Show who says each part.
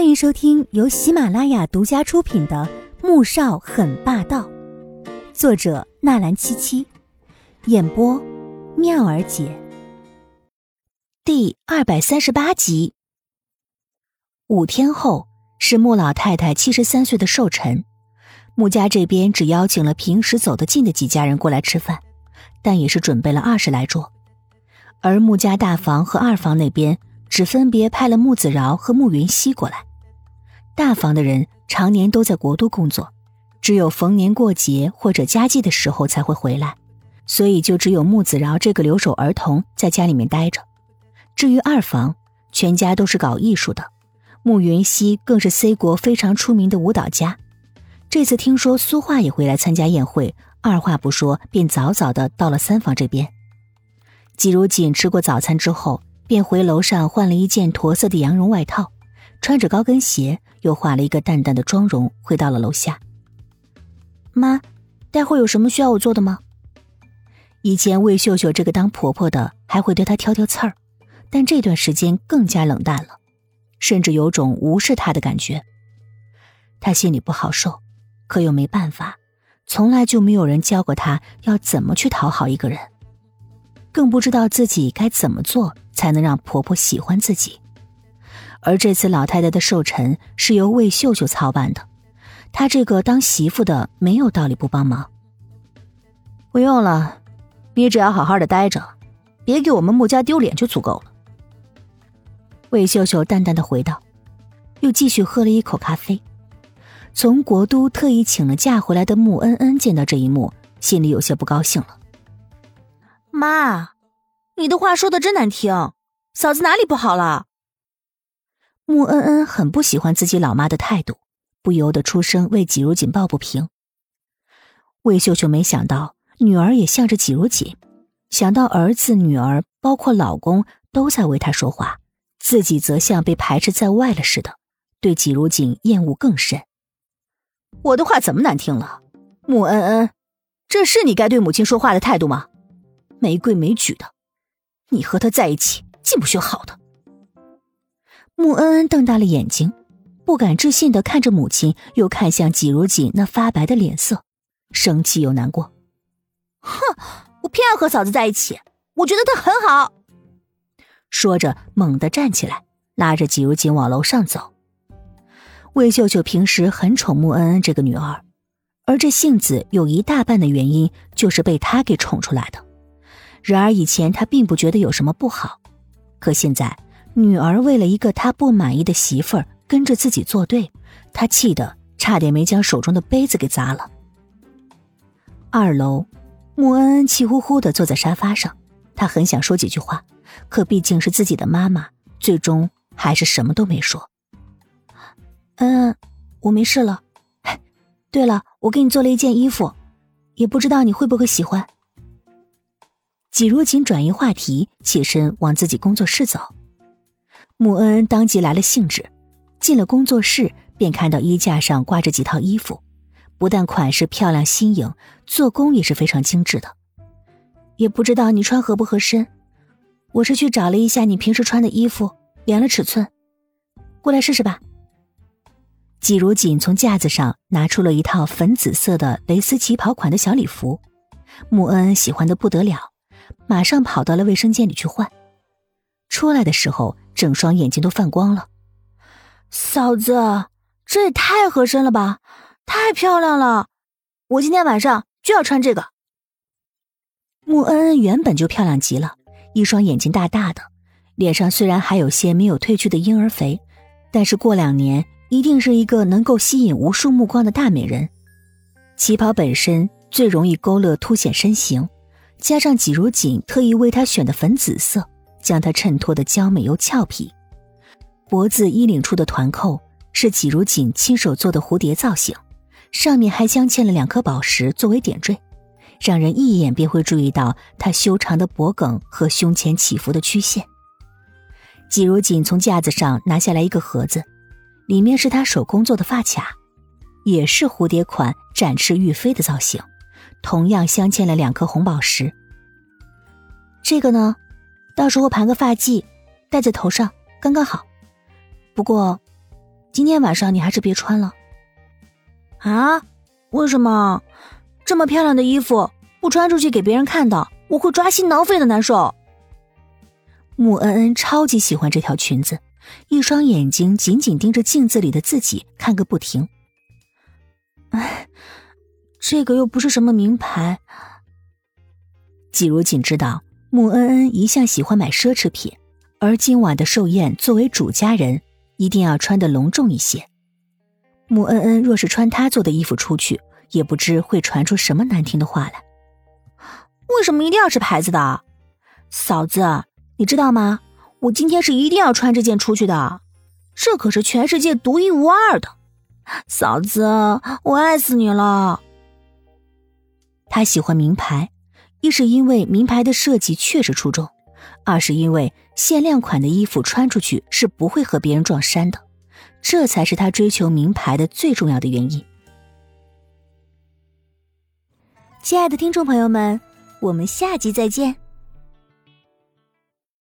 Speaker 1: 欢迎收听由喜马拉雅独家出品的《穆少很霸道》，作者纳兰七七，演播妙儿姐。第二百三十八集。五天后是穆老太太七十三岁的寿辰，穆家这边只邀请了平时走得近的几家人过来吃饭，但也是准备了二十来桌，而穆家大房和二房那边。只分别派了穆子饶和穆云熙过来。大房的人常年都在国都工作，只有逢年过节或者家祭的时候才会回来，所以就只有穆子饶这个留守儿童在家里面待着。至于二房，全家都是搞艺术的，穆云熙更是 C 国非常出名的舞蹈家。这次听说苏画也会来参加宴会，二话不说便早早的到了三房这边。季如锦吃过早餐之后。便回楼上换了一件驼色的羊绒外套，穿着高跟鞋，又化了一个淡淡的妆容，回到了楼下。妈，待会有什么需要我做的吗？以前魏秀秀这个当婆婆的还会对她挑挑刺儿，但这段时间更加冷淡了，甚至有种无视她的感觉。她心里不好受，可又没办法，从来就没有人教过她要怎么去讨好一个人，更不知道自己该怎么做。才能让婆婆喜欢自己，而这次老太太的寿辰是由魏秀秀操办的，她这个当媳妇的没有道理不帮忙。
Speaker 2: 不用了，你只要好好的待着，别给我们穆家丢脸就足够了。
Speaker 1: 魏秀秀淡淡的回道，又继续喝了一口咖啡。从国都特意请了假回来的穆恩恩见到这一幕，心里有些不高兴了。
Speaker 3: 妈。你的话说的真难听，嫂子哪里不好了？
Speaker 1: 穆恩恩很不喜欢自己老妈的态度，不由得出声为季如锦抱不平。魏秀秀没想到女儿也向着季如锦，想到儿子、女儿，包括老公都在为她说话，自己则像被排斥在外了似的，对季如锦厌恶更深。
Speaker 2: 我的话怎么难听了？穆恩恩，这是你该对母亲说话的态度吗？没规没矩的！你和他在一起，既不学好的。
Speaker 1: 穆恩恩瞪大了眼睛，不敢置信的看着母亲，又看向季如锦那发白的脸色，生气又难过。
Speaker 3: 哼，我偏要和嫂子在一起，我觉得她很好。
Speaker 1: 说着，猛地站起来，拉着季如锦往楼上走。魏秀秀平时很宠穆恩恩这个女儿，而这性子有一大半的原因就是被她给宠出来的。然而以前他并不觉得有什么不好，可现在女儿为了一个他不满意的媳妇儿跟着自己作对，他气得差点没将手中的杯子给砸了。二楼，穆恩恩气呼呼的坐在沙发上，她很想说几句话，可毕竟是自己的妈妈，最终还是什么都没说。嗯，我没事了。对了，我给你做了一件衣服，也不知道你会不会喜欢。季如锦转移话题，起身往自己工作室走。穆恩恩当即来了兴致，进了工作室，便看到衣架上挂着几套衣服，不但款式漂亮新颖，做工也是非常精致的。也不知道你穿合不合身，我是去找了一下你平时穿的衣服，量了尺寸，过来试试吧。季如锦从架子上拿出了一套粉紫色的蕾丝旗袍款的小礼服，穆恩恩喜欢的不得了。马上跑到了卫生间里去换，出来的时候整双眼睛都泛光了。
Speaker 3: 嫂子，这也太合身了吧，太漂亮了！我今天晚上就要穿这个。
Speaker 1: 穆恩恩原本就漂亮极了，一双眼睛大大的，脸上虽然还有些没有褪去的婴儿肥，但是过两年一定是一个能够吸引无数目光的大美人。旗袍本身最容易勾勒凸显身形。加上季如锦特意为她选的粉紫色，将她衬托的娇美又俏皮。脖子衣领处的团扣是季如锦亲手做的蝴蝶造型，上面还镶嵌了两颗宝石作为点缀，让人一眼便会注意到她修长的脖颈和胸前起伏的曲线。季如锦从架子上拿下来一个盒子，里面是她手工做的发卡，也是蝴蝶款展翅欲飞的造型。同样镶嵌了两颗红宝石。这个呢，到时候盘个发髻，戴在头上刚刚好。不过，
Speaker 2: 今天晚上你还是别穿了。
Speaker 3: 啊？为什么？这么漂亮的衣服不穿出去给别人看到，我会抓心挠肺的难受。
Speaker 2: 穆恩恩超级喜欢这条裙子，一双眼睛紧紧盯着镜子里的自己看个不停。
Speaker 3: 哎，这个又不是什么名牌。
Speaker 2: 季如锦知道穆恩恩一向喜欢买奢侈品，而今晚的寿宴作为主家人，一定要穿得隆重一些。穆恩恩若是穿她做的衣服出去，也不知会传出什么难听的话来。
Speaker 3: 为什么一定要是牌子的？嫂子，你知道吗？我今天是一定要穿这件出去的，这可是全世界独一无二的。嫂子，我爱死你了。
Speaker 2: 他喜欢名牌。一是因为名牌的设计确实出众，二是因为限量款的衣服穿出去是不会和别人撞衫的，这才是他追求名牌的最重要的原因。
Speaker 1: 亲爱的听众朋友们，我们下集再见。